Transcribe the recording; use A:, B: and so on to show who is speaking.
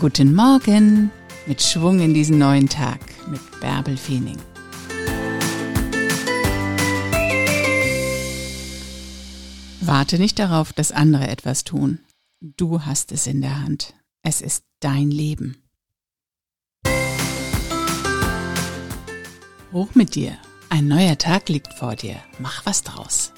A: Guten Morgen mit Schwung in diesen neuen Tag mit Bärbel Feening. Warte nicht darauf, dass andere etwas tun. Du hast es in der Hand. Es ist dein Leben. Hoch mit dir. Ein neuer Tag liegt vor dir. Mach was draus.